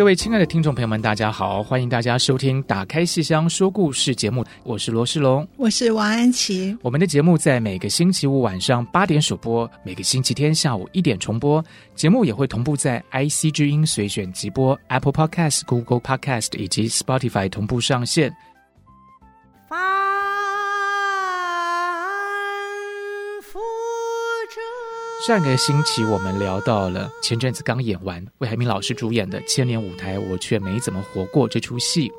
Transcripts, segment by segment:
各位亲爱的听众朋友们，大家好！欢迎大家收听《打开戏箱说故事》节目，我是罗世龙，我是王安琪。我们的节目在每个星期五晚上八点首播，每个星期天下午一点重播。节目也会同步在 IC 之音随选集播、Apple Podcast、Google Podcast 以及 Spotify 同步上线。上个星期我们聊到了前阵子刚演完魏海明老师主演的《千年舞台我却没怎么活过》这出戏，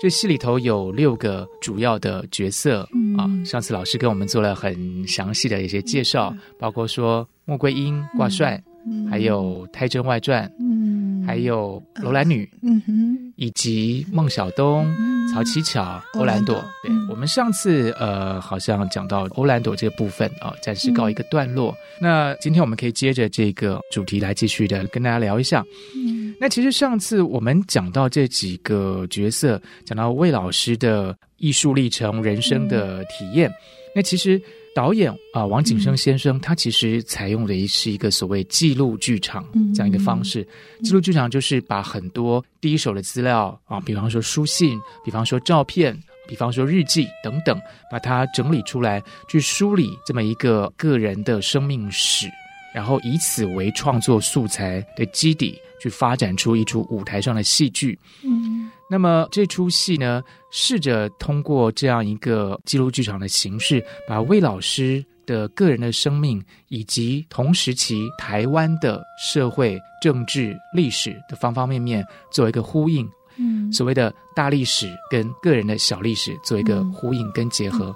这戏里头有六个主要的角色、嗯、啊。上次老师给我们做了很详细的一些介绍，嗯、包括说穆桂英挂帅，嗯、还有《太真外传》，嗯，还有楼兰女，嗯哼，以及孟小冬。嗯曹七巧、欧兰朵，对，我们上次呃好像讲到欧兰朵这个部分啊，暂时告一个段落。嗯、那今天我们可以接着这个主题来继续的跟大家聊一下。嗯，那其实上次我们讲到这几个角色，讲到魏老师的艺术历程、人生的体验，嗯、那其实。导演啊、呃，王景生先生，他其实采用的是一个所谓记录剧场这样一个方式。记录剧场就是把很多第一手的资料啊，比方说书信，比方说照片，比方说日记等等，把它整理出来，去梳理这么一个个人的生命史，然后以此为创作素材的基底，去发展出一出舞台上的戏剧。嗯。那么这出戏呢，试着通过这样一个记录剧场的形式，把魏老师的个人的生命以及同时期台湾的社会、政治、历史的方方面面做一个呼应。嗯，所谓的大历史跟个人的小历史做一个呼应跟结合。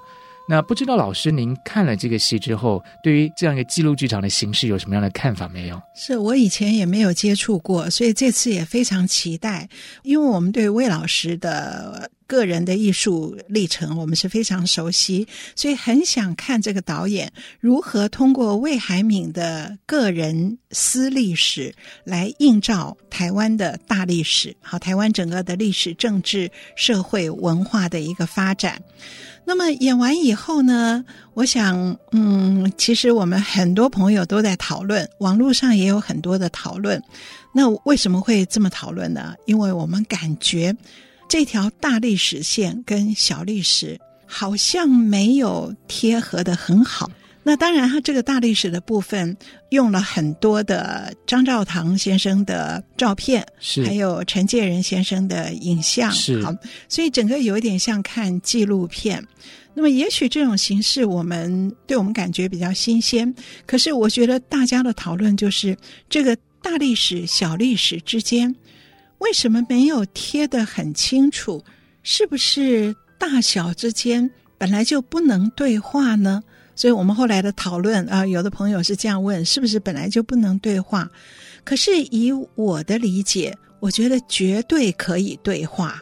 那不知道老师您看了这个戏之后，对于这样一个记录剧场的形式有什么样的看法没有？是我以前也没有接触过，所以这次也非常期待，因为我们对魏老师的个人的艺术历程我们是非常熟悉，所以很想看这个导演如何通过魏海敏的个人私历史来映照台湾的大历史，好，台湾整个的历史、政治、社会、文化的一个发展。那么演完以后呢，我想，嗯，其实我们很多朋友都在讨论，网络上也有很多的讨论。那为什么会这么讨论呢？因为我们感觉这条大历史线跟小历史好像没有贴合得很好。那当然，他这个大历史的部分用了很多的张兆堂先生的照片，是还有陈介仁先生的影像，是好，所以整个有一点像看纪录片。那么，也许这种形式我们对我们感觉比较新鲜，可是我觉得大家的讨论就是这个大历史、小历史之间为什么没有贴得很清楚？是不是大小之间本来就不能对话呢？所以我们后来的讨论啊，有的朋友是这样问：是不是本来就不能对话？可是以我的理解，我觉得绝对可以对话，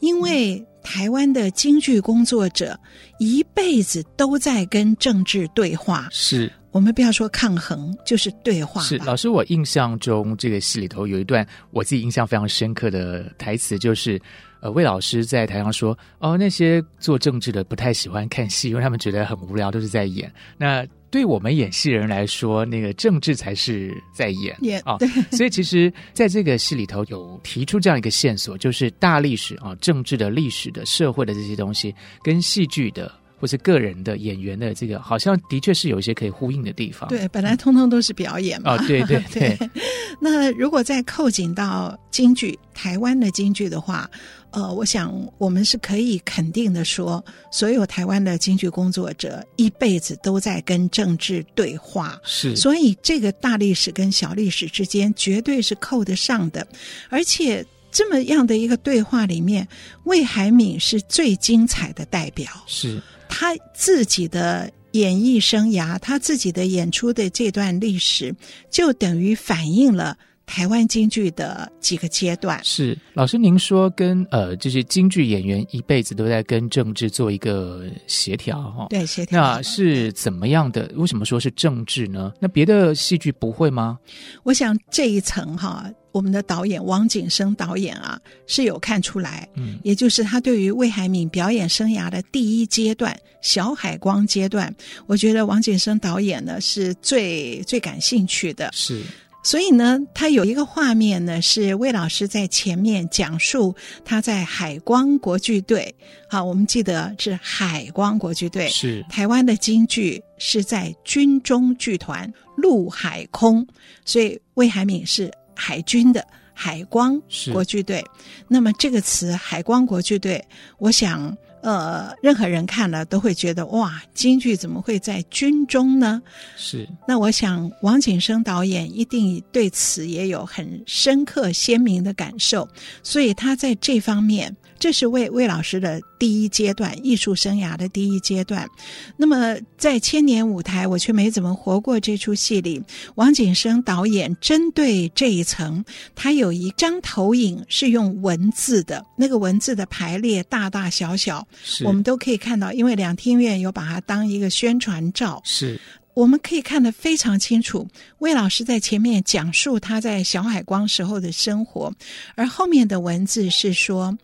因为台湾的京剧工作者一辈子都在跟政治对话。是，我们不要说抗衡，就是对话。是，老师，我印象中这个戏里头有一段我自己印象非常深刻的台词，就是。呃，魏老师在台上说：“哦，那些做政治的不太喜欢看戏，因为他们觉得很无聊，都是在演。那对我们演戏人来说，那个政治才是在演啊。哦、所以其实在这个戏里头有提出这样一个线索，就是大历史啊、哦，政治的历史的社会的这些东西，跟戏剧的。”或是个人的演员的这个，好像的确是有一些可以呼应的地方。对，本来通通都是表演嘛。哦，对对 对，对。那如果再扣紧到京剧，台湾的京剧的话，呃，我想我们是可以肯定的说，所有台湾的京剧工作者一辈子都在跟政治对话。是。所以这个大历史跟小历史之间绝对是扣得上的，而且这么样的一个对话里面，魏海敏是最精彩的代表。是。他自己的演艺生涯，他自己的演出的这段历史，就等于反映了台湾京剧的几个阶段。是老师，您说跟呃，就是京剧演员一辈子都在跟政治做一个协调哈？对，协调。那是怎么样的？为什么说是政治呢？那别的戏剧不会吗？我想这一层哈。我们的导演王景生导演啊，是有看出来，嗯，也就是他对于魏海敏表演生涯的第一阶段小海光阶段，我觉得王景生导演呢是最最感兴趣的，是，所以呢，他有一个画面呢，是魏老师在前面讲述他在海光国剧队，好，我们记得是海光国剧队，是。台湾的京剧是在军中剧团陆海空，所以魏海敏是。海军的海光国剧队，那么这个词“海光国剧队”，我想，呃，任何人看了都会觉得哇，京剧怎么会在军中呢？是。那我想，王景生导演一定对此也有很深刻鲜明的感受，所以他在这方面。这是魏魏老师的第一阶段艺术生涯的第一阶段。那么，在千年舞台，我却没怎么活过。这出戏里，王景生导演针对这一层，他有一张投影是用文字的，那个文字的排列大大小小，我们都可以看到。因为两厅院有把它当一个宣传照，是我们可以看得非常清楚。魏老师在前面讲述他在小海光时候的生活，而后面的文字是说。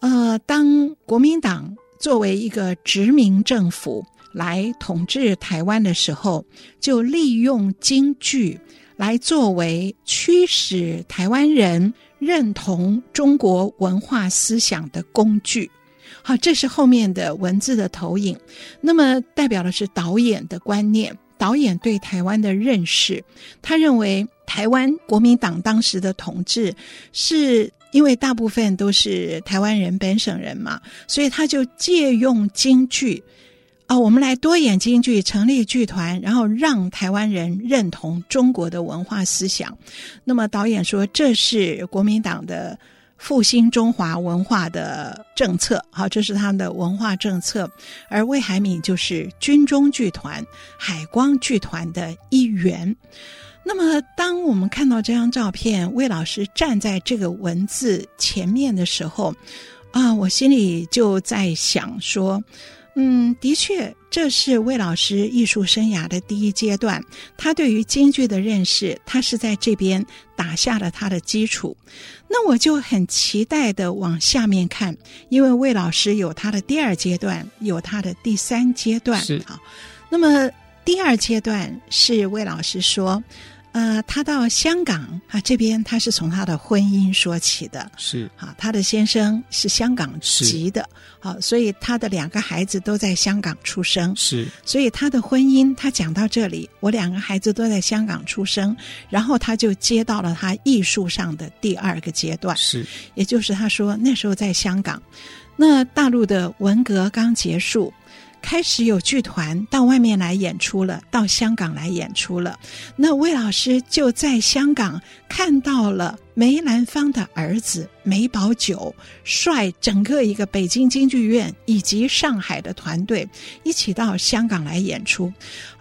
呃，当国民党作为一个殖民政府来统治台湾的时候，就利用京剧来作为驱使台湾人认同中国文化思想的工具。好，这是后面的文字的投影。那么代表的是导演的观念，导演对台湾的认识。他认为台湾国民党当时的统治是。因为大部分都是台湾人本省人嘛，所以他就借用京剧，啊、哦，我们来多演京剧，成立剧团，然后让台湾人认同中国的文化思想。那么导演说，这是国民党的复兴中华文化的政策，好，这是他们的文化政策。而魏海敏就是军中剧团海光剧团的一员。那么，当我们看到这张照片，魏老师站在这个文字前面的时候，啊，我心里就在想说，嗯，的确，这是魏老师艺术生涯的第一阶段。他对于京剧的认识，他是在这边打下了他的基础。那我就很期待的往下面看，因为魏老师有他的第二阶段，有他的第三阶段。是啊，那么第二阶段是魏老师说。呃，他到香港啊，这边他是从他的婚姻说起的，是。啊，他的先生是香港籍的，好，所以他的两个孩子都在香港出生，是，所以他的婚姻，他讲到这里，我两个孩子都在香港出生，然后他就接到了他艺术上的第二个阶段，是，也就是他说那时候在香港，那大陆的文革刚结束。开始有剧团到外面来演出了，到香港来演出了。那魏老师就在香港看到了梅兰芳的儿子梅葆玖率整个一个北京京剧院以及上海的团队一起到香港来演出。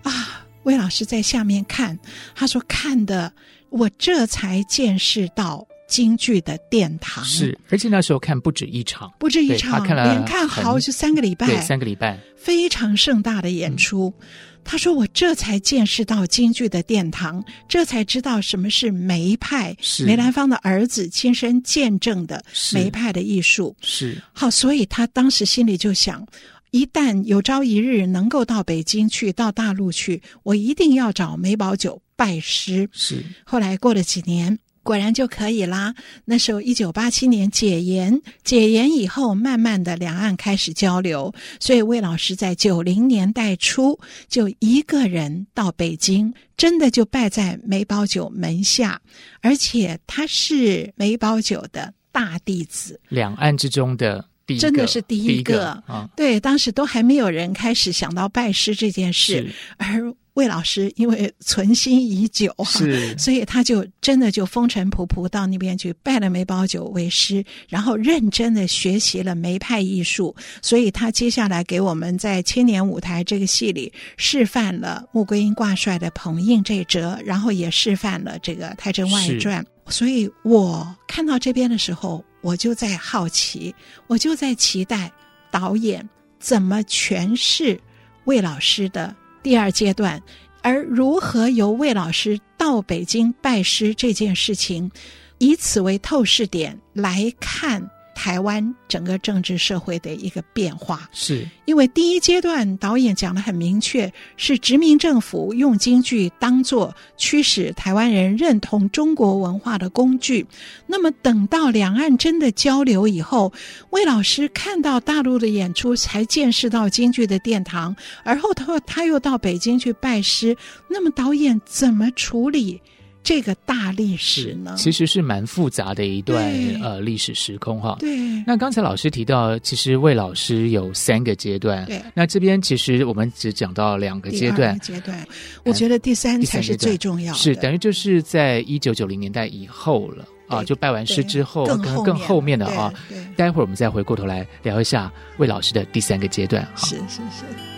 啊，魏老师在下面看，他说看的我这才见识到。京剧的殿堂是，而且那时候看不止一场，不止一场，看连看好就三个礼拜，对，三个礼拜，非常盛大的演出。嗯、他说：“我这才见识到京剧的殿堂，这才知道什么是梅派，是梅兰芳的儿子亲身见证的梅派的艺术。是”是好，所以他当时心里就想：一旦有朝一日能够到北京去，到大陆去，我一定要找梅葆玖拜师。是，后来过了几年。果然就可以啦。那时候，一九八七年解严，解严以后，慢慢的两岸开始交流。所以，魏老师在九零年代初就一个人到北京，真的就拜在梅葆玖门下，而且他是梅葆玖的大弟子。两岸之中的真的是第一个啊！对，当时都还没有人开始想到拜师这件事，而魏老师因为存心已久，是，所以他就真的就风尘仆仆到那边去拜了梅葆玖为师，然后认真的学习了梅派艺术。所以他接下来给我们在千年舞台这个戏里示范了穆桂英挂帅的捧印这折，然后也示范了这个《太真外传》。所以我看到这边的时候，我就在好奇，我就在期待导演怎么诠释魏老师的第二阶段，而如何由魏老师到北京拜师这件事情，以此为透视点来看。台湾整个政治社会的一个变化，是因为第一阶段导演讲的很明确，是殖民政府用京剧当做驱使台湾人认同中国文化的工具。那么等到两岸真的交流以后，魏老师看到大陆的演出，才见识到京剧的殿堂，而后他他又到北京去拜师。那么导演怎么处理？这个大历史呢，其实是蛮复杂的一段呃历史时空哈。对，那刚才老师提到，其实魏老师有三个阶段。对，那这边其实我们只讲到两个阶段。阶段，我觉得第三才是最重要的。是等于就是在一九九零年代以后了啊，就拜完师之后，更后更后面的啊。待会儿我们再回过头来聊一下魏老师的第三个阶段。是是是。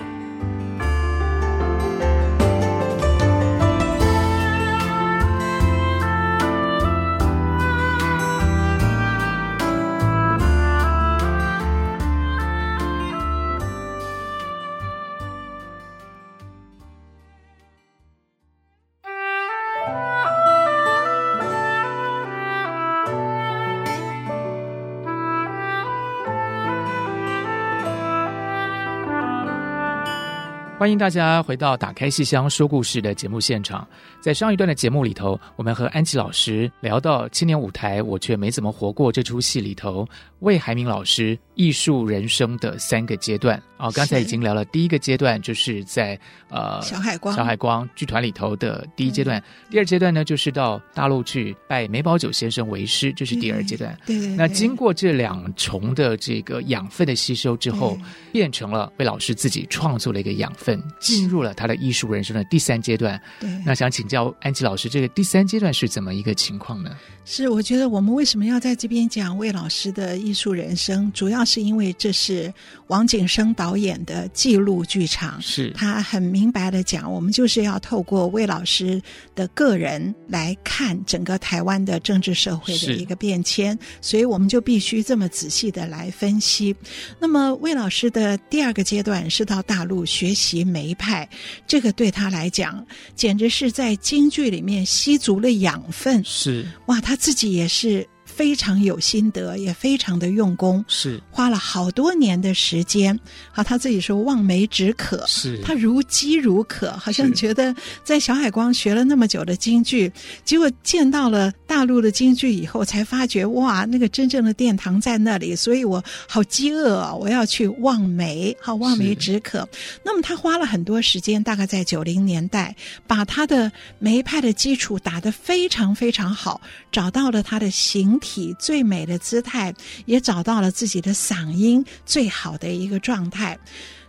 欢迎大家回到《打开戏箱说故事》的节目现场。在上一段的节目里头，我们和安琪老师聊到青年舞台，我却没怎么活过这出戏里头，魏海敏老师艺术人生的三个阶段。哦，刚才已经聊了第一个阶段，就是在呃小海光小海光剧团里头的第一阶段。嗯、第二阶段呢，就是到大陆去拜梅葆玖先生为师，这是第二阶段。对对，对。那经过这两重的这个养分的吸收之后，变成了魏老师自己创作了一个养分。进入了他的艺术人生的第三阶段。对，那想请教安琪老师，这个第三阶段是怎么一个情况呢？是，我觉得我们为什么要在这边讲魏老师的艺术人生，主要是因为这是王景生导演的记录剧场。是，他很明白的讲，我们就是要透过魏老师的个人来看整个台湾的政治社会的一个变迁，所以我们就必须这么仔细的来分析。那么魏老师的第二个阶段是到大陆学习梅派，这个对他来讲，简直是在京剧里面吸足了养分。是，哇，他。自己也是。非常有心得，也非常的用功，是花了好多年的时间。好，他自己说望梅止渴，是他如饥如渴，好像觉得在小海光学了那么久的京剧，结果见到了大陆的京剧以后，才发觉哇，那个真正的殿堂在那里，所以我好饥饿啊，我要去望梅，好望梅止渴。那么他花了很多时间，大概在九零年代，把他的梅派的基础打得非常非常好，找到了他的形体最美的姿态，也找到了自己的嗓音最好的一个状态。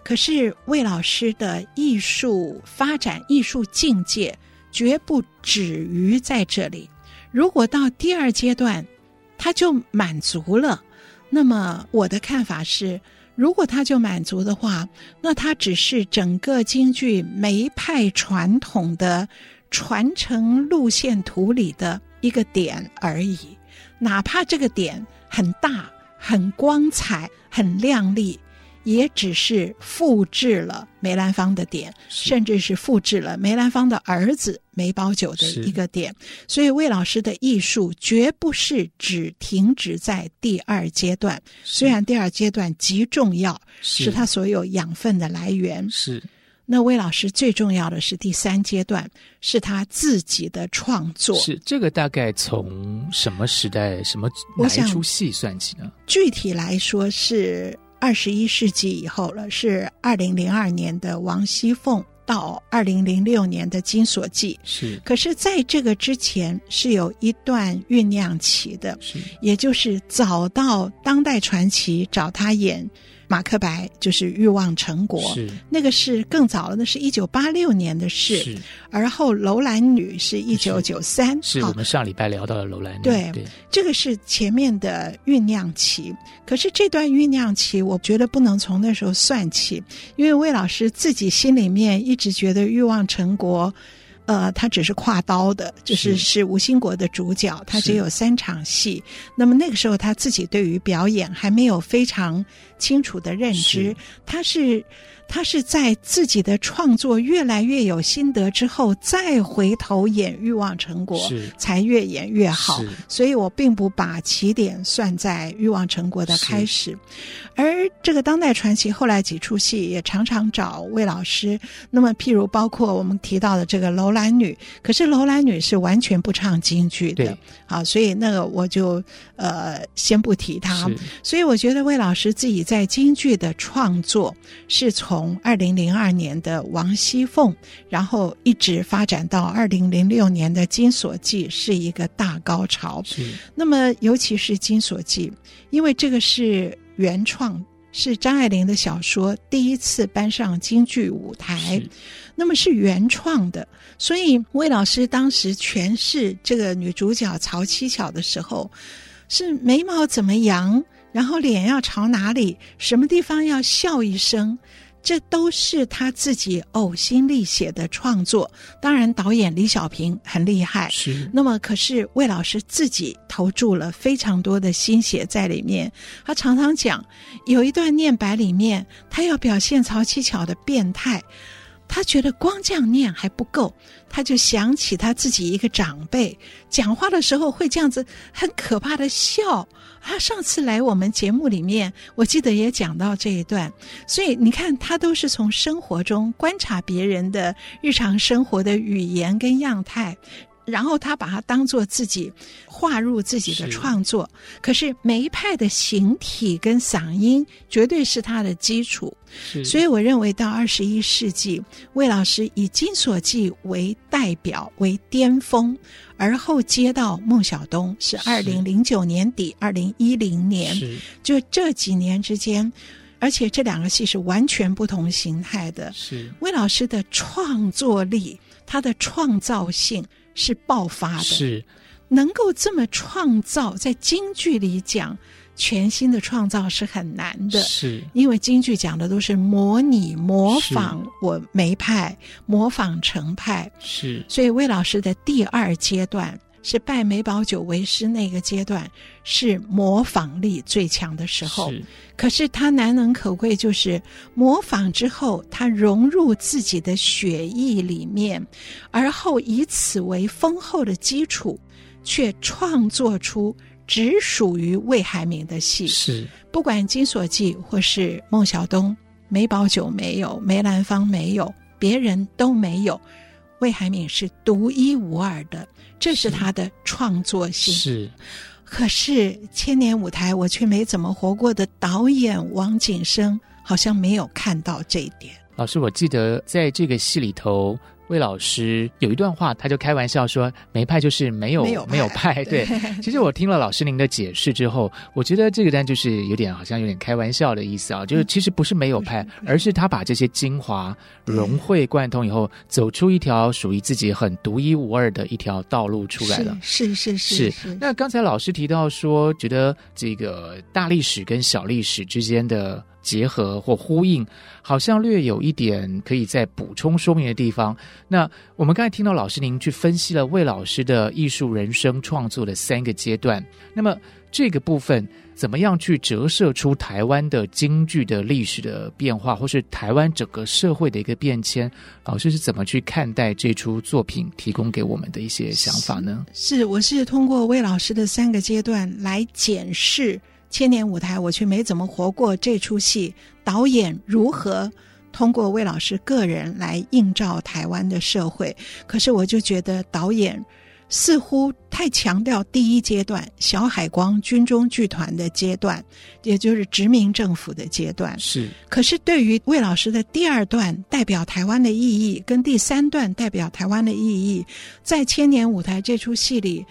可是魏老师的艺术发展、艺术境界绝不止于在这里。如果到第二阶段，他就满足了，那么我的看法是，如果他就满足的话，那他只是整个京剧梅派传统的传承路线图里的一个点而已。哪怕这个点很大、很光彩、很亮丽，也只是复制了梅兰芳的点，甚至是复制了梅兰芳的儿子梅葆玖的一个点。所以，魏老师的艺术绝不是只停止在第二阶段，虽然第二阶段极重要，是他所有养分的来源。是。那魏老师最重要的是第三阶段，是他自己的创作。是这个大概从什么时代、什么哪一出戏算起呢？具体来说是二十一世纪以后了，是二零零二年的王熙凤到二零零六年的《金锁记》。是，可是在这个之前是有一段酝酿期的，是，也就是找到当代传奇找他演。马克白就是欲望成国，是那个是更早了，那是一九八六年的事。是，而后楼兰女是一九九三，是我们上礼拜聊到了楼兰女。对，对，这个是前面的酝酿期。可是这段酝酿期，我觉得不能从那时候算起，因为魏老师自己心里面一直觉得欲望成国。呃，他只是挎刀的，就是是吴兴国的主角，他只有三场戏。那么那个时候他自己对于表演还没有非常清楚的认知，他是。他是在自己的创作越来越有心得之后，再回头演《欲望成果》，才越演越好。所以我并不把起点算在《欲望成果》的开始。而这个当代传奇后来几出戏也常常找魏老师。那么，譬如包括我们提到的这个楼兰女，可是楼兰女是完全不唱京剧的，啊，所以那个我就呃先不提她。所以我觉得魏老师自己在京剧的创作是从。从二零零二年的王熙凤，然后一直发展到二零零六年的《金锁记》，是一个大高潮。是。那么，尤其是《金锁记》，因为这个是原创，是张爱玲的小说，第一次搬上京剧舞台，那么是原创的，所以魏老师当时诠释这个女主角曹七巧的时候，是眉毛怎么扬，然后脸要朝哪里，什么地方要笑一声。这都是他自己呕心沥血的创作，当然导演李小平很厉害。是，那么可是魏老师自己投注了非常多的心血在里面。他常常讲，有一段念白里面，他要表现曹七巧的变态。他觉得光这样念还不够，他就想起他自己一个长辈讲话的时候会这样子很可怕的笑。他上次来我们节目里面，我记得也讲到这一段。所以你看，他都是从生活中观察别人的日常生活的语言跟样态。然后他把它当做自己划入自己的创作，是，可是梅派的形体跟嗓音绝对是他的基础。所以我认为到二十一世纪，魏老师以《金锁记》为代表为巅峰，而后接到孟小冬是二零零九年底二零一零年，就这几年之间，而且这两个戏是完全不同形态的。是魏老师的创作力，他的创造性。是爆发的，是。能够这么创造，在京剧里讲全新的创造是很难的，是。因为京剧讲的都是模拟、模仿我梅派，模仿程派，是。所以魏老师的第二阶段是拜梅葆玖为师那个阶段，是模仿力最强的时候。可是他难能可贵，就是模仿之后，他融入自己的血液里面，而后以此为丰厚的基础，却创作出只属于魏海明的戏。是，不管《金锁记》或是孟小冬，梅葆玖没有，梅兰芳没有，别人都没有，魏海敏是独一无二的，这是他的创作性。是。可是千年舞台我却没怎么活过的导演王景生好像没有看到这一点。老师，我记得在这个戏里头。魏老师有一段话，他就开玩笑说：“没派就是没有没有派。没有派” 对，对，其实我听了老师您的解释之后，我觉得这个单就是有点好像有点开玩笑的意思啊，就是其实不是没有派，嗯、而是他把这些精华融会贯通以后，走出一条属于自己很独一无二的一条道路出来了。是是，是，是。那刚才老师提到说，觉得这个大历史跟小历史之间的。结合或呼应，好像略有一点可以再补充说明的地方。那我们刚才听到老师您去分析了魏老师的艺术人生创作的三个阶段，那么这个部分怎么样去折射出台湾的京剧的历史的变化，或是台湾整个社会的一个变迁？老师是怎么去看待这出作品提供给我们的一些想法呢？是，我是通过魏老师的三个阶段来检视。千年舞台，我却没怎么活过。这出戏导演如何通过魏老师个人来映照台湾的社会？可是我就觉得导演似乎太强调第一阶段小海光军中剧团的阶段，也就是殖民政府的阶段。是，可是对于魏老师的第二段代表台湾的意义，跟第三段代表台湾的意义，在千年舞台这出戏里，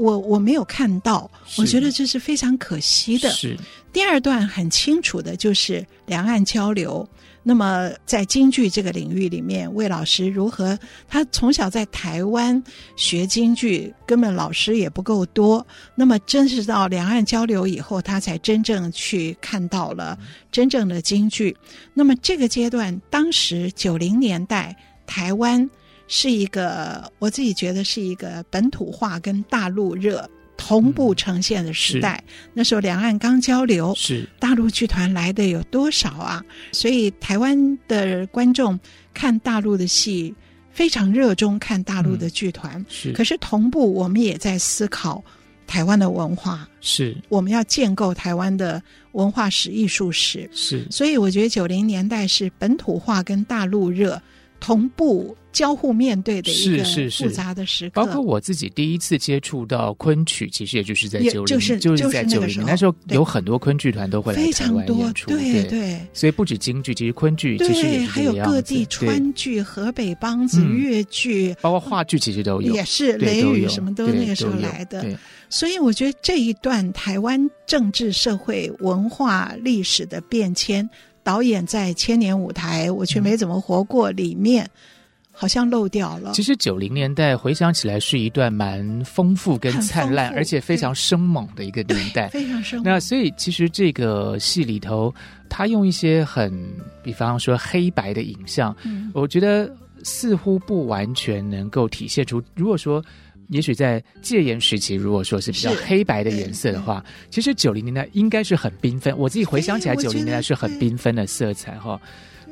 我我没有看到，我觉得这是非常可惜的。是，第二段很清楚的就是两岸交流。那么，在京剧这个领域里面，魏老师如何？他从小在台湾学京剧，根本老师也不够多。那么，真是到两岸交流以后，他才真正去看到了真正的京剧。那么，这个阶段，当时九零年代，台湾是一个，我自己觉得是一个本土化跟大陆热。同步呈现的时代，嗯、那时候两岸刚交流，是大陆剧团来的有多少啊？所以台湾的观众看大陆的戏非常热衷看大陆的剧团，嗯、是。可是同步我们也在思考台湾的文化，是我们要建构台湾的文化史、艺术史，是。所以我觉得九零年代是本土化跟大陆热同步。交互面对的一个复杂的时刻，包括我自己第一次接触到昆曲，其实也就是在九零，就是就是在九零年。那时候，有很多昆剧团都会来台湾演出，对对。所以不止京剧，其实昆剧其实也是还有各地川剧、河北梆子、粤剧，包括话剧，其实都有，也是雷雨什么都那个时候来的。所以我觉得这一段台湾政治、社会、文化、历史的变迁，导演在千年舞台，我却没怎么活过里面。好像漏掉了。其实九零年代回想起来是一段蛮丰富跟灿烂，而且非常生猛的一个年代，非常生猛。那所以其实这个戏里头，他用一些很，比方说黑白的影像，嗯，我觉得似乎不完全能够体现出。如果说，也许在戒严时期，如果说是比较黑白的颜色的话，其实九零年代应该是很缤纷。我自己回想起来，九零年代是很缤纷的色彩哈。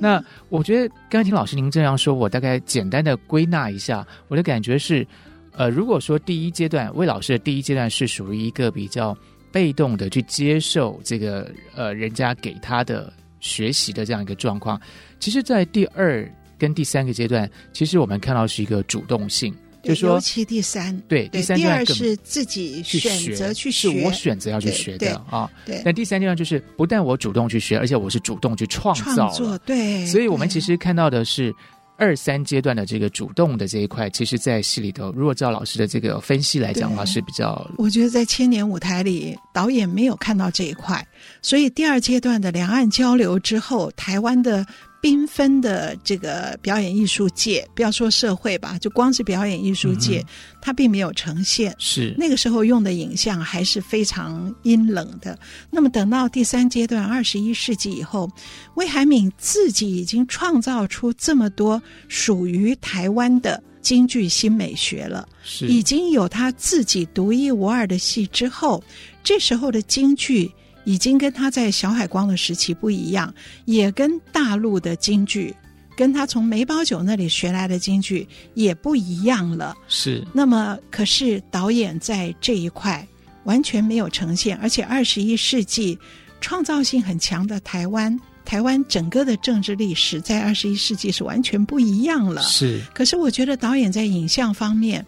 那我觉得刚才听老师您这样说，我大概简单的归纳一下，我的感觉是，呃，如果说第一阶段魏老师的第一阶段是属于一个比较被动的去接受这个呃人家给他的学习的这样一个状况，其实，在第二跟第三个阶段，其实我们看到是一个主动性。就是说，尤其第三，对，第三阶段第二是自己选择去学，是我选择要去学的啊。对，但第三阶段就是不但我主动去学，而且我是主动去创造。创作，对。所以我们其实看到的是二三阶段的这个主动的这一块，其实，在戏里头，如果照老师的这个分析来讲的话，是比较。我觉得在千年舞台里，导演没有看到这一块，所以第二阶段的两岸交流之后，台湾的。缤纷的这个表演艺术界，不要说社会吧，就光是表演艺术界，嗯、它并没有呈现。是那个时候用的影像还是非常阴冷的。那么等到第三阶段，二十一世纪以后，魏海敏自己已经创造出这么多属于台湾的京剧新美学了，是已经有他自己独一无二的戏之后，这时候的京剧。已经跟他在小海光的时期不一样，也跟大陆的京剧，跟他从梅葆玖那里学来的京剧也不一样了。是。那么，可是导演在这一块完全没有呈现，而且二十一世纪创造性很强的台湾，台湾整个的政治历史在二十一世纪是完全不一样了。是。可是我觉得导演在影像方面。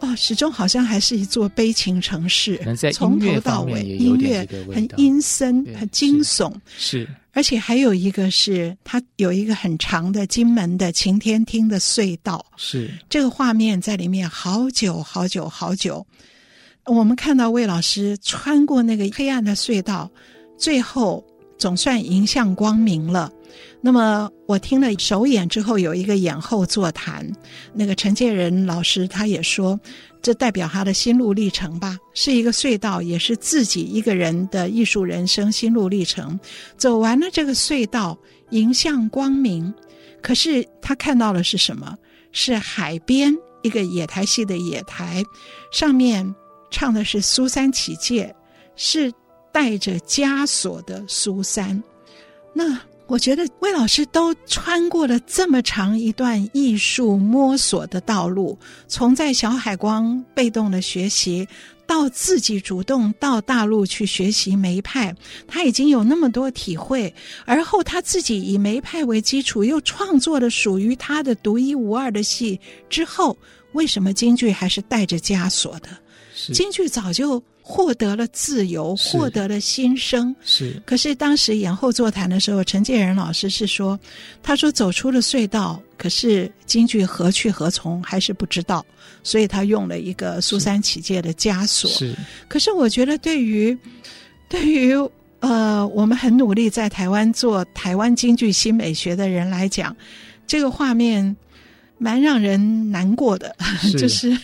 哦，始终好像还是一座悲情城市。从头到尾，音乐很阴森，很惊悚。是，而且还有一个是，它有一个很长的金门的晴天厅的隧道。是，这个画面在里面好久好久好久。我们看到魏老师穿过那个黑暗的隧道，最后总算迎向光明了。那么我听了首演之后，有一个演后座谈，那个陈建仁老师他也说，这代表他的心路历程吧，是一个隧道，也是自己一个人的艺术人生心路历程。走完了这个隧道，迎向光明，可是他看到的是什么？是海边一个野台戏的野台，上面唱的是苏三起解，是带着枷锁的苏三。那。我觉得魏老师都穿过了这么长一段艺术摸索的道路，从在小海光被动的学习，到自己主动到大陆去学习梅派，他已经有那么多体会。而后他自己以梅派为基础，又创作了属于他的独一无二的戏。之后，为什么京剧还是带着枷锁的？京剧早就获得了自由，获得了新生。是，可是当时演后座谈的时候，陈建仁老师是说：“他说走出了隧道，可是京剧何去何从还是不知道，所以他用了一个苏三起解的枷锁。是，可是我觉得对于对于呃，我们很努力在台湾做台湾京剧新美学的人来讲，这个画面。”蛮让人难过的，是 就是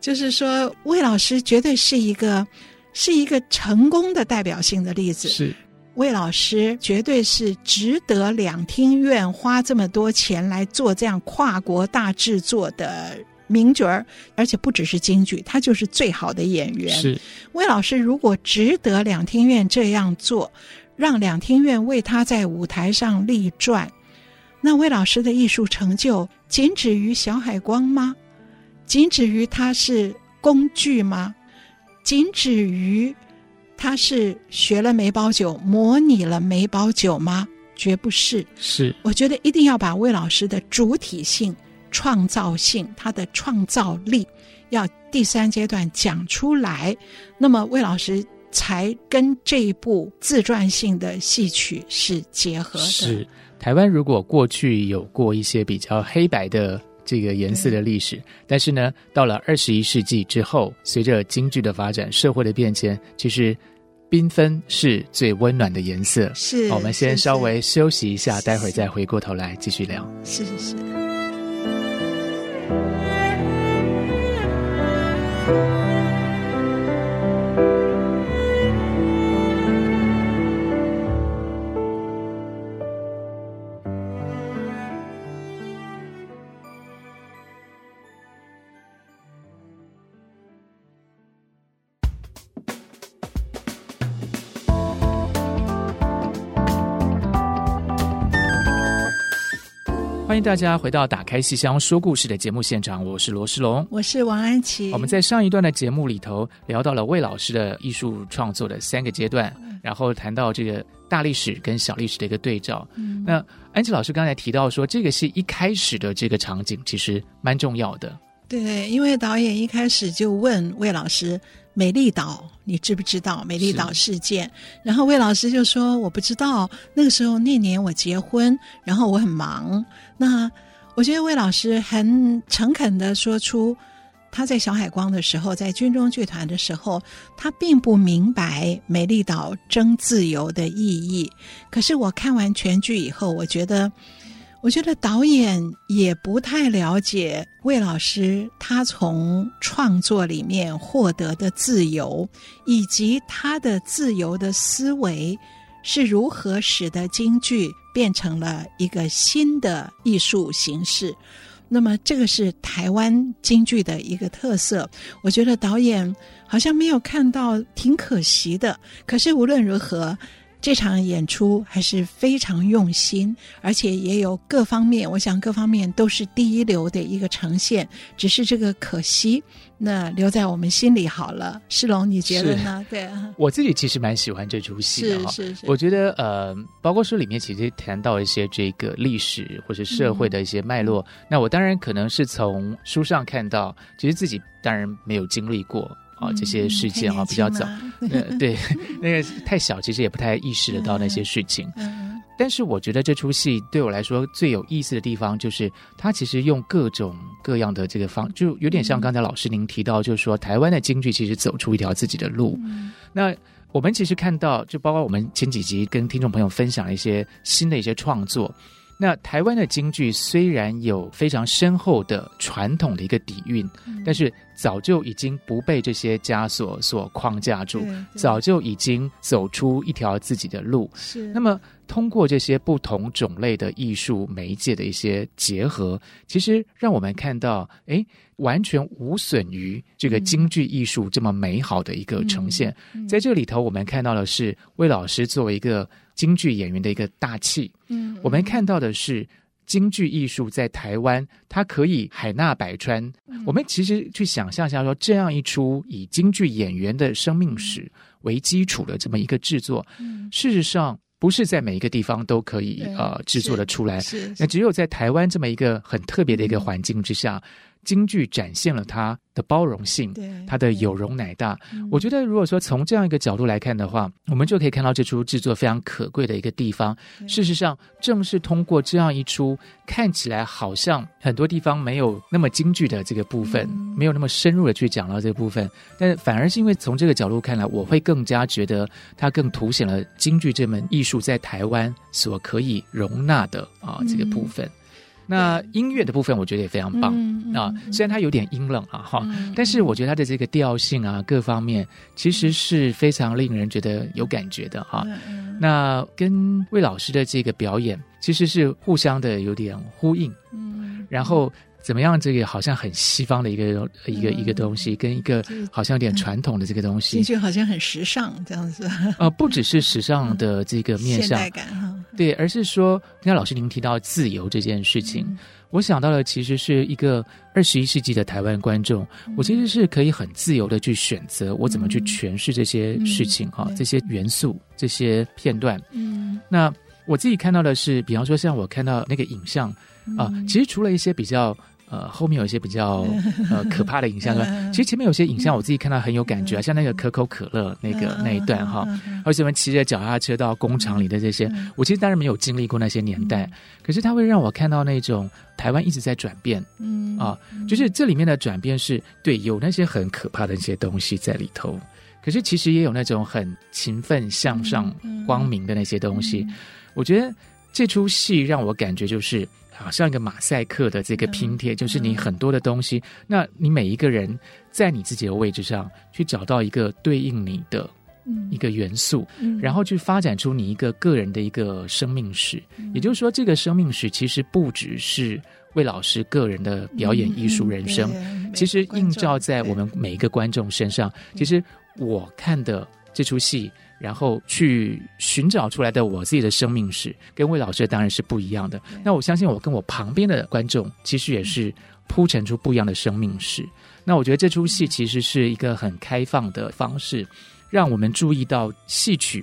就是说，魏老师绝对是一个是一个成功的代表性的例子。是魏老师绝对是值得两厅院花这么多钱来做这样跨国大制作的名角儿，而且不只是京剧，他就是最好的演员。是魏老师如果值得两厅院这样做，让两厅院为他在舞台上立传。那魏老师的艺术成就仅止于小海光吗？仅止于他是工具吗？仅止于他是学了梅葆玖，模拟了梅葆玖吗？绝不是。是，我觉得一定要把魏老师的主体性、创造性、他的创造力，要第三阶段讲出来。那么魏老师才跟这一部自传性的戏曲是结合的。是。台湾如果过去有过一些比较黑白的这个颜色的历史，但是呢，到了二十一世纪之后，随着京剧的发展、社会的变迁，其实缤纷是最温暖的颜色。是，我们先稍微休息一下，待会儿再回过头来继续聊。是是是。欢迎大家回到《打开戏箱说故事》的节目现场，我是罗世龙，我是王安琪。我们在上一段的节目里头聊到了魏老师的艺术创作的三个阶段，然后谈到这个大历史跟小历史的一个对照。嗯、那安琪老师刚才提到说，这个戏一开始的这个场景其实蛮重要的。对，因为导演一开始就问魏老师。美丽岛，你知不知道美丽岛事件？然后魏老师就说：“我不知道。那个时候那年我结婚，然后我很忙。那我觉得魏老师很诚恳地说出，他在小海光的时候，在军中剧团的时候，他并不明白美丽岛争自由的意义。可是我看完全剧以后，我觉得。”我觉得导演也不太了解魏老师，他从创作里面获得的自由，以及他的自由的思维是如何使得京剧变成了一个新的艺术形式。那么，这个是台湾京剧的一个特色。我觉得导演好像没有看到，挺可惜的。可是无论如何。这场演出还是非常用心，而且也有各方面，我想各方面都是第一流的一个呈现。只是这个可惜，那留在我们心里好了。世龙，你觉得呢？对啊，我自己其实蛮喜欢这出戏的哈。是是是，我觉得呃，包括书里面其实谈到一些这个历史或者社会的一些脉络。嗯、那我当然可能是从书上看到，其实自己当然没有经历过。啊，这些事件啊，比较早，呃，对，那个太小，其实也不太意识得到那些事情。嗯，但是我觉得这出戏对我来说最有意思的地方，就是它其实用各种各样的这个方，就有点像刚才老师您提到，就是说台湾的京剧其实走出一条自己的路。那我们其实看到，就包括我们前几集跟听众朋友分享了一些新的一些创作。那台湾的京剧虽然有非常深厚的传统的一个底蕴，嗯、但是早就已经不被这些枷锁所框架住，早就已经走出一条自己的路。是。那么通过这些不同种类的艺术媒介的一些结合，其实让我们看到，哎，完全无损于这个京剧艺术这么美好的一个呈现。嗯嗯、在这里头，我们看到的是魏老师作为一个。京剧演员的一个大气，嗯，我们看到的是京剧艺术在台湾，它可以海纳百川。嗯、我们其实去想象一下，说这样一出以京剧演员的生命史为基础的这么一个制作，嗯、事实上不是在每一个地方都可以呃制作的出来。是，那只有在台湾这么一个很特别的一个环境之下。京剧展现了它的包容性，对，他的有容乃大。我觉得，如果说从这样一个角度来看的话，我们就可以看到这出制作非常可贵的一个地方。事实上，正是通过这样一出看起来好像很多地方没有那么京剧的这个部分，没有那么深入的去讲到这个部分，但反而是因为从这个角度看来，我会更加觉得它更凸显了京剧这门艺术在台湾所可以容纳的啊这个部分。那音乐的部分，我觉得也非常棒、嗯嗯、啊。虽然它有点阴冷啊，哈、嗯，但是我觉得它的这个调性啊，各方面其实是非常令人觉得有感觉的哈。那跟魏老师的这个表演，其实是互相的有点呼应。嗯，然后。怎么样？这个好像很西方的一个一个、嗯、一个东西，跟一个好像有点传统的这个东西，就好像很时尚这样子。呃，不只是时尚的这个面向，对，而是说，刚才老师您提到自由这件事情，嗯、我想到了，其实是一个二十一世纪的台湾观众、嗯，我其实是可以很自由的去选择我怎么去诠释这些事情哈、嗯，这些元素、这些片段。嗯，那我自己看到的是，比方说像我看到那个影像啊、呃，其实除了一些比较。呃，后面有一些比较 呃可怕的影像，其实前面有些影像我自己看到很有感觉啊，像那个可口可乐那个那一段哈，而且我们骑着脚踏车到工厂里的这些，我其实当然没有经历过那些年代，可是它会让我看到那种台湾一直在转变，嗯啊，就是这里面的转变是对，有那些很可怕的一些东西在里头，可是其实也有那种很勤奋向上、光明的那些东西，我觉得这出戏让我感觉就是。好像一个马赛克的这个拼贴，就是你很多的东西，那你每一个人在你自己的位置上去找到一个对应你的一个元素，然后去发展出你一个个人的一个生命史。也就是说，这个生命史其实不只是魏老师个人的表演艺术人生，其实映照在我们每一个观众身上。其实我看的这出戏。然后去寻找出来的我自己的生命史，跟魏老师当然是不一样的。那我相信我跟我旁边的观众，其实也是铺陈出不一样的生命史。那我觉得这出戏其实是一个很开放的方式，让我们注意到戏曲。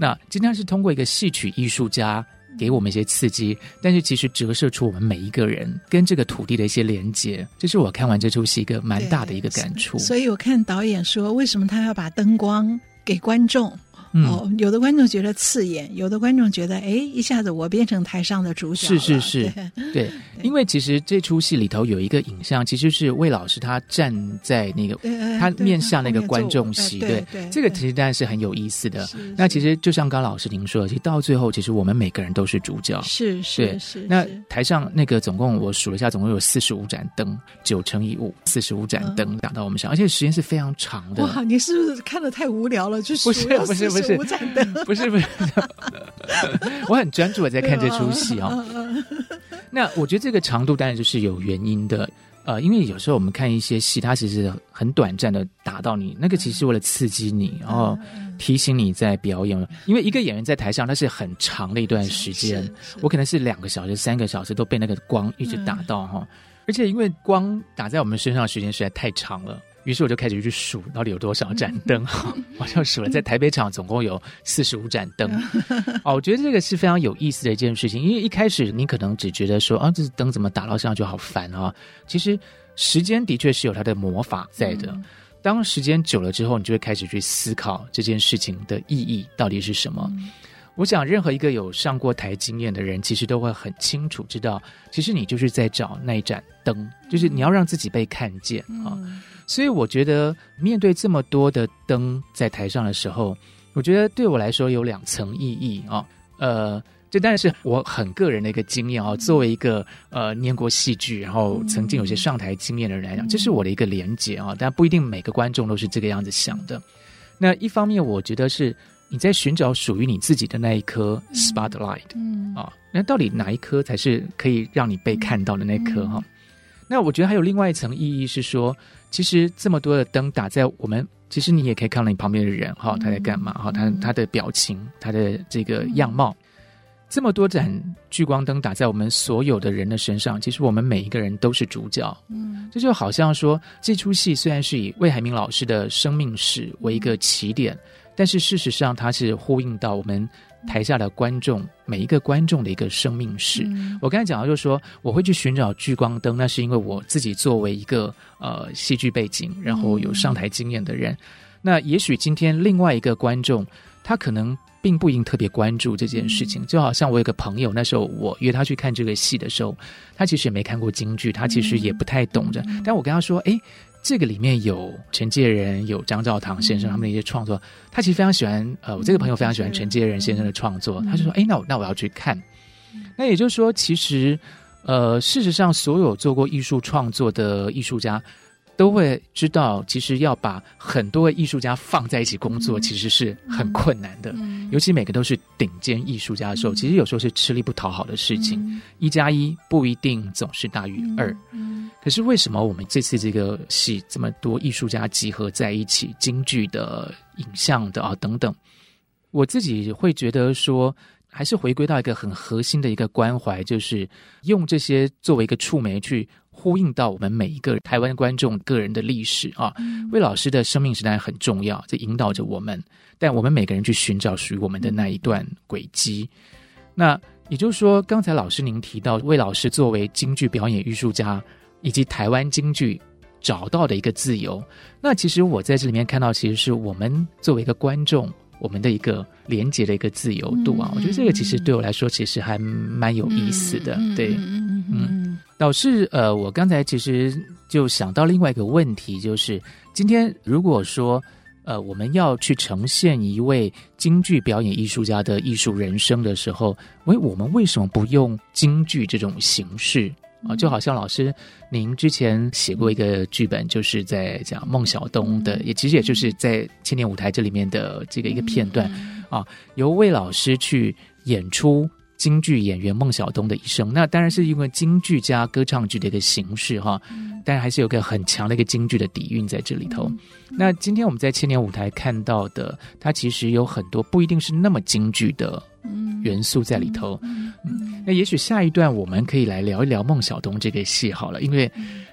那今天是通过一个戏曲艺术家给我们一些刺激，但是其实折射出我们每一个人跟这个土地的一些连接。这是我看完这出戏一个蛮大的一个感触。所以我看导演说，为什么他要把灯光给观众？哦，有的观众觉得刺眼，有的观众觉得，哎，一下子我变成台上的主角。是是是，对，对，因为其实这出戏里头有一个影像，其实是魏老师他站在那个，他面向那个观众席，对，对，对，这个其实当然是很有意思的。那其实就像刚老师您说的，其实到最后，其实我们每个人都是主角。是是是。那台上那个总共我数了一下，总共有四十五盏灯，九乘以五，四十五盏灯打到我们上，而且时间是非常长的。哇，你是不是看的太无聊了？就是不是不是不是。不是不是不是，我很专注的在看这出戏哦。那我觉得这个长度当然就是有原因的，呃，因为有时候我们看一些戏，它其实很短暂的打到你，那个其实是为了刺激你，然后提醒你在表演。因为一个演员在台上，那是很长的一段时间，我可能是两个小时、三个小时都被那个光一直打到哈，而且因为光打在我们身上的时间实在太长了。于是我就开始去数到底有多少盏灯，我就数了，在台北场总共有四十五盏灯。哦，我觉得这个是非常有意思的一件事情，因为一开始你可能只觉得说啊，这灯怎么打到身上就好烦啊。其实时间的确是有它的魔法在的。当时间久了之后，你就会开始去思考这件事情的意义到底是什么。我想，任何一个有上过台经验的人，其实都会很清楚知道，其实你就是在找那一盏灯，就是你要让自己被看见啊。所以我觉得，面对这么多的灯在台上的时候，我觉得对我来说有两层意义啊。呃，这当然是我很个人的一个经验啊。作为一个呃念过戏剧，然后曾经有些上台经验的人来讲，这是我的一个连结啊。但不一定每个观众都是这个样子想的。那一方面，我觉得是你在寻找属于你自己的那一颗 spotlight，嗯啊，那到底哪一颗才是可以让你被看到的那颗哈？那我觉得还有另外一层意义是说。其实这么多的灯打在我们，其实你也可以看到你旁边的人哈，他在干嘛哈？他他的表情，他的这个样貌，这么多盏聚光灯打在我们所有的人的身上，其实我们每一个人都是主角。嗯，这就好像说，这出戏虽然是以魏海明老师的生命史为一个起点，但是事实上，它是呼应到我们台下的观众每一个观众的一个生命史。嗯、我刚才讲到，就是说我会去寻找聚光灯，那是因为我自己作为一个呃戏剧背景，然后有上台经验的人。嗯、那也许今天另外一个观众，他可能并不一定特别关注这件事情。嗯、就好像我有个朋友，那时候我约他去看这个戏的时候，他其实也没看过京剧，他其实也不太懂着。嗯、但我跟他说：“哎。”这个里面有陈介仁，有张兆堂先生他们的一些创作，他其实非常喜欢。呃，我这个朋友非常喜欢陈介仁先生的创作，他就说：“哎，那我那我要去看。”那也就是说，其实，呃，事实上，所有做过艺术创作的艺术家都会知道，其实要把很多艺术家放在一起工作，其实是很困难的。尤其每个都是顶尖艺术家的时候，其实有时候是吃力不讨好的事情。一加一不一定总是大于二。可是为什么我们这次这个戏这么多艺术家集合在一起，京剧的、影像的啊等等，我自己会觉得说，还是回归到一个很核心的一个关怀，就是用这些作为一个触媒去呼应到我们每一个台湾观众个人的历史啊。嗯、魏老师的生命时代很重要，这引导着我们，但我们每个人去寻找属于我们的那一段轨迹。那也就是说，刚才老师您提到魏老师作为京剧表演艺术家。以及台湾京剧找到的一个自由，那其实我在这里面看到，其实是我们作为一个观众，我们的一个连接的一个自由度啊。嗯、我觉得这个其实对我来说，其实还蛮有意思的。嗯、对，嗯，嗯导致呃，我刚才其实就想到另外一个问题，就是今天如果说呃，我们要去呈现一位京剧表演艺术家的艺术人生的时候，喂，我们为什么不用京剧这种形式？啊，就好像老师，您之前写过一个剧本，就是在讲孟小冬的，也其实也就是在千年舞台这里面的这个一个片段啊，由魏老师去演出京剧演员孟小冬的一生。那当然是因为京剧加歌唱剧的一个形式哈，但还是有个很强的一个京剧的底蕴在这里头。那今天我们在千年舞台看到的，它其实有很多不一定是那么京剧的。元素在里头，嗯，那也许下一段我们可以来聊一聊孟小冬这个戏好了，因为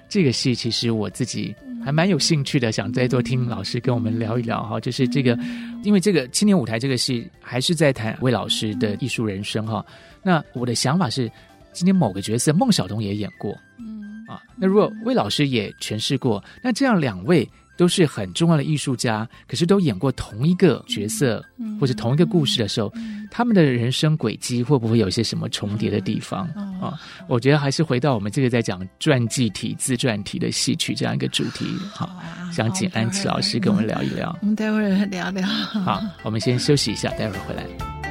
这个戏其实我自己还蛮有兴趣的，想再多听老师跟我们聊一聊哈，就是这个，因为这个青年舞台这个戏还是在谈魏老师的艺术人生哈。那我的想法是，今天某个角色孟小冬也演过，嗯啊，那如果魏老师也诠释过，那这样两位。都是很重要的艺术家，可是都演过同一个角色或者同一个故事的时候，他们的人生轨迹会不会有一些什么重叠的地方啊？我觉得还是回到我们这个在讲传记体、自传体的戏曲这样一个主题，好，想请安琪老师跟我们聊一聊。我们待会儿聊聊。好，我们先休息一下，待会儿回来。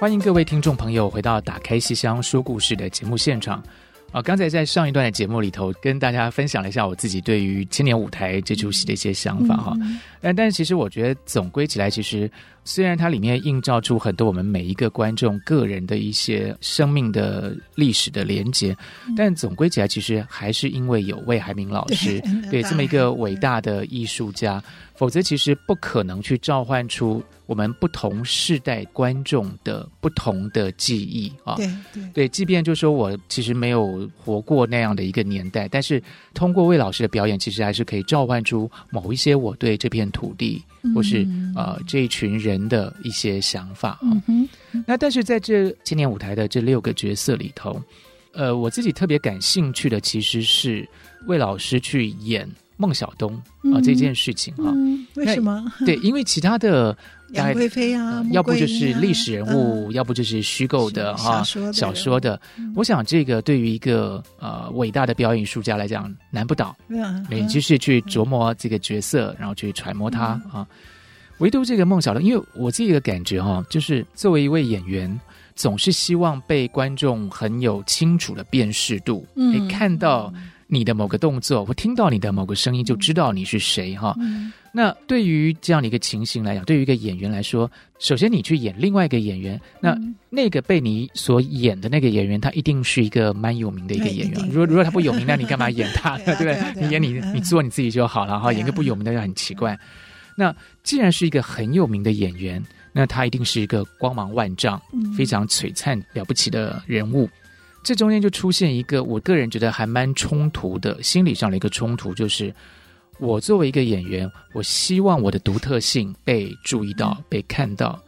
欢迎各位听众朋友回到《打开西厢说故事》的节目现场。啊，刚才在上一段的节目里头，跟大家分享了一下我自己对于千年舞台这出戏的一些想法哈。但但是其实我觉得总归起来，其实虽然它里面映照出很多我们每一个观众个人的一些生命的历史的连结，但总归起来，其实还是因为有魏海明老师对，对这么一个伟大的艺术家。否则，其实不可能去召唤出我们不同世代观众的不同的记忆啊！对对对，即便就说我其实没有活过那样的一个年代，但是通过魏老师的表演，其实还是可以召唤出某一些我对这片土地或是呃这一群人的一些想法啊。嗯。那但是在这青年舞台的这六个角色里头，呃，我自己特别感兴趣的其实是魏老师去演。孟小冬啊，这件事情哈，为什么？对，因为其他的 杨贵妃啊，要不就是历史人物，要不就是虚构的哈小说的。我想这个对于一个呃伟大的表演艺术家来讲，难不倒。你就是去琢磨这个角色，然后去揣摩他啊。唯独这个孟小冬，因为我自己的感觉哈，就是作为一位演员，总是希望被观众很有清楚的辨识度，嗯，看到。你的某个动作，或听到你的某个声音，就知道你是谁哈。嗯那对于这样的一个情形来讲，对于一个演员来说，首先你去演另外一个演员，那那个被你所演的那个演员，他一定是一个蛮有名的一个演员。如果如果他不有名，那你干嘛演他？对不对？你演你你做你自己就好了哈。演个不有名的就很奇怪。那既然是一个很有名的演员，那他一定是一个光芒万丈、非常璀璨了不起的人物。这中间就出现一个我个人觉得还蛮冲突的心理上的一个冲突，就是。我作为一个演员，我希望我的独特性被注意到、被看到。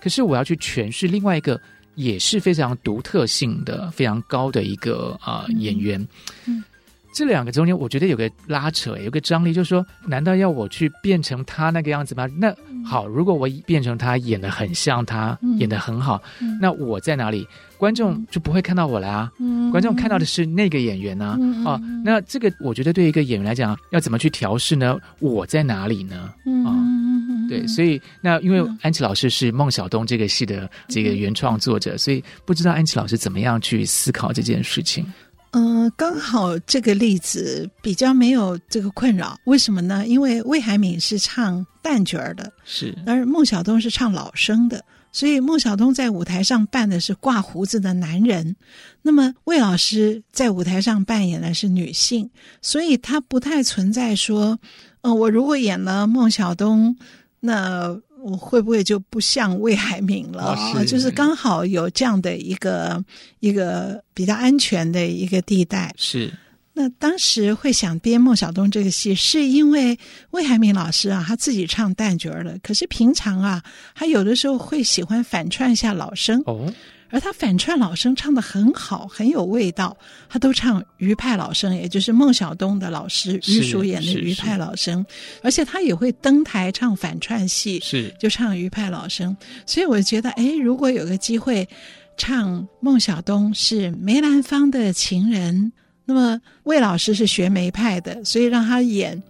可是我要去诠释另外一个也是非常独特性的、非常高的一个啊、呃、演员。嗯，嗯，这两个中间，我觉得有个拉扯，有个张力，就是说，难道要我去变成他那个样子吗？那好，如果我变成他，演的很像他，演的很好，那我在哪里？观众就不会看到我了啊！嗯、观众看到的是那个演员呢、啊嗯。啊，那这个我觉得对一个演员来讲，要怎么去调试呢？我在哪里呢？啊，对，所以那因为安琪老师是孟小冬这个戏的这个原创作者，所以不知道安琪老师怎么样去思考这件事情。嗯、呃，刚好这个例子比较没有这个困扰，为什么呢？因为魏海敏是唱旦角儿的，是，而孟小冬是唱老生的。所以孟小冬在舞台上扮的是挂胡子的男人，那么魏老师在舞台上扮演的是女性，所以他不太存在说，嗯、呃，我如果演了孟小冬，那我会不会就不像魏海敏了？哦、是就是刚好有这样的一个一个比较安全的一个地带。是。那当时会想编孟小冬这个戏，是因为魏海敏老师啊，他自己唱旦角儿的。可是平常啊，他有的时候会喜欢反串一下老生。哦，而他反串老生唱的很好，很有味道。他都唱余派老生，也就是孟小冬的老师余叔演的余派老生。而且他也会登台唱反串戏，是就唱余派老生。所以我觉得，哎，如果有个机会唱孟小冬是梅兰芳的情人。那么魏老师是学梅派的，所以让他演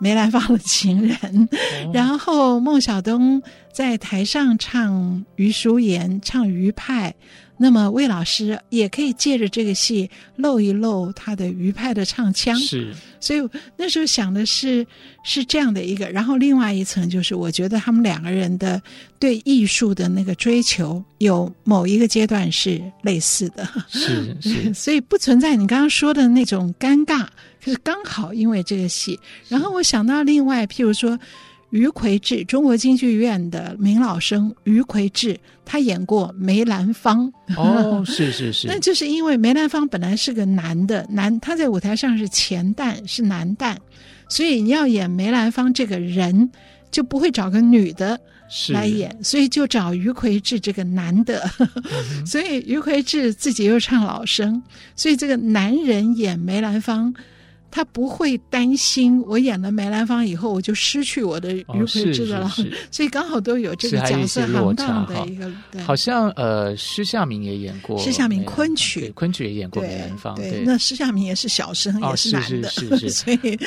梅兰芳的情人。哦、然后孟小冬在台上唱余淑妍，唱余派。那么魏老师也可以借着这个戏露一露他的余派的唱腔。是，所以那时候想的是是这样的一个。然后另外一层就是，我觉得他们两个人的对艺术的那个追求有某一个阶段是类似的。是是，所以不存在你刚刚说的那种尴尬，就是刚好因为这个戏。然后我想到另外，譬如说。余魁志，中国京剧院的名老生余魁志，他演过梅兰芳。哦，是是是，那就是因为梅兰芳本来是个男的，男他在舞台上是前旦，是男旦，所以你要演梅兰芳这个人，就不会找个女的来演，所以就找余魁志这个男的。嗯、所以余魁志自己又唱老生，所以这个男人演梅兰芳。他不会担心我演了梅兰芳以后，我就失去我的余魁志的了，哦，所以刚好都有这个角色行当的一个。对，好像呃，施夏明也演过，施夏明昆曲，昆曲也演过梅兰芳。对，对，那施夏明也是小生，哦，也是男的，是是，是，是 所以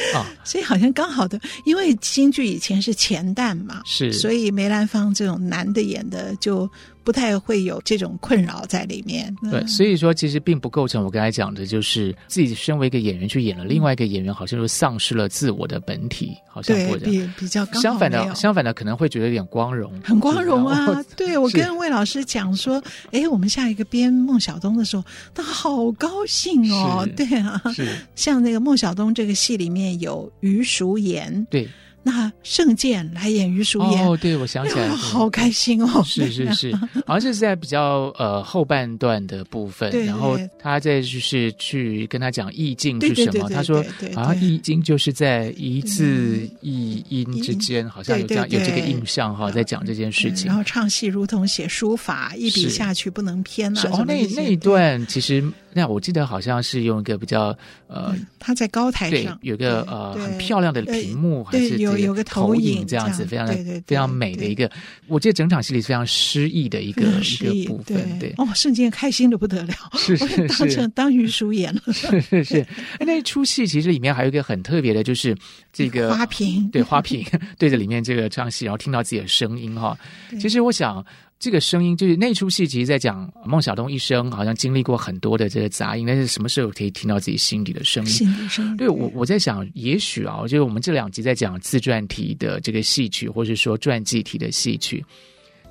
所以好像刚好的，因为京剧以前是前旦嘛，是，所以梅兰芳这种男的演的就。不太会有这种困扰在里面。对，所以说其实并不构成我刚才讲的，就是自己身为一个演员去演了另外一个演员，好像就丧失了自我的本体，好像或者比比较刚相反的，相反的可能会觉得有点光荣，很光荣啊！对，我跟魏老师讲说，哎，我们下一个编孟小冬的时候，他好高兴哦。对啊，是像那个孟小冬这个戏里面有余淑妍，对。那圣剑来演于叔言哦，对，我想起来了，好开心哦！是是是，好像是在比较呃后半段的部分，然后他在就是去跟他讲意境是什么，他说好像意境就是在一字一音之间，好像有这样有这个印象哈，在讲这件事情。然后唱戏如同写书法，一笔下去不能偏啊。哦，那那一段其实。那我记得好像是用一个比较呃，他在高台上对，有个呃很漂亮的屏幕，还是有有个投影这样子，非常非常美的一个。我记得整场戏里非常诗意的一个一个部分，对哦，瞬间开心的不得了，是 是是，当成当于叔演了，是是是。那一出戏其实里面还有一个很特别的，就是这个花瓶，对花瓶 对着里面这个唱戏，然后听到自己的声音哈。其实我想。这个声音就是那出戏，其实在讲孟小冬一生好像经历过很多的这个杂音，但是什么时候可以听到自己心底的声音？心里声音。对，我我在想，也许啊，就是我们这两集在讲自传体的这个戏曲，或是说传记体的戏曲。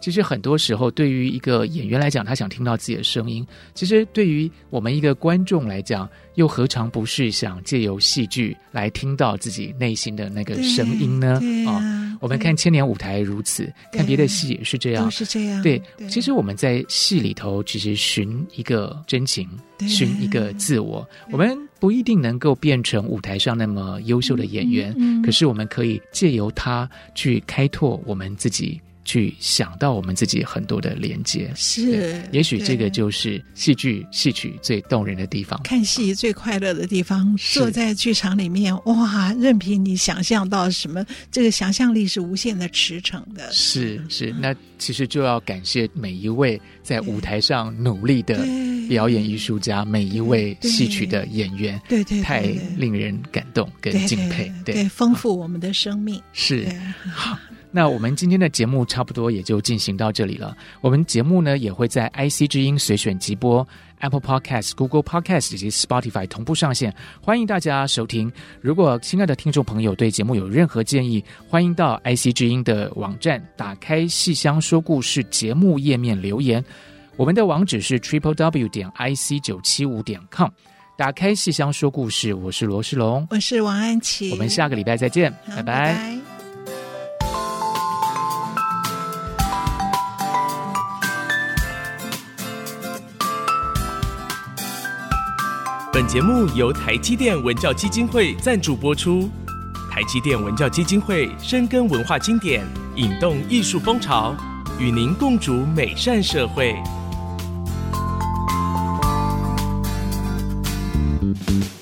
其实很多时候，对于一个演员来讲，他想听到自己的声音；其实对于我们一个观众来讲，又何尝不是想借由戏剧来听到自己内心的那个声音呢？啊、哦，我们看千年舞台如此，看别的戏也是这样，是这样。对，其实我们在戏里头，其实寻一个真情，寻一个自我。我们不一定能够变成舞台上那么优秀的演员，嗯嗯、可是我们可以借由他去开拓我们自己。去想到我们自己很多的连接，是，也许这个就是戏剧戏曲最动人的地方。看戏最快乐的地方，坐在剧场里面，哇，任凭你想象到什么，这个想象力是无限的驰骋的。是是，那其实就要感谢每一位在舞台上努力的表演艺术家，每一位戏曲的演员，对对，太令人感动跟敬佩，对，丰富我们的生命。是好。那我们今天的节目差不多也就进行到这里了。我们节目呢也会在 IC 之音随选即播、Apple Podcast、Google Podcast 以及 Spotify 同步上线，欢迎大家收听。如果亲爱的听众朋友对节目有任何建议，欢迎到 IC 之音的网站打开“戏箱说故事”节目页面留言。我们的网址是 Triple W 点 IC 九七五点 com。打开“戏箱说故事”，我是罗世龙，我是王安琪，我们下个礼拜再见，拜拜。拜拜。本节目由台积电文教基金会赞助播出。台积电文教基金会深耕文化经典，引动艺术风潮，与您共筑美善社会。Thank you.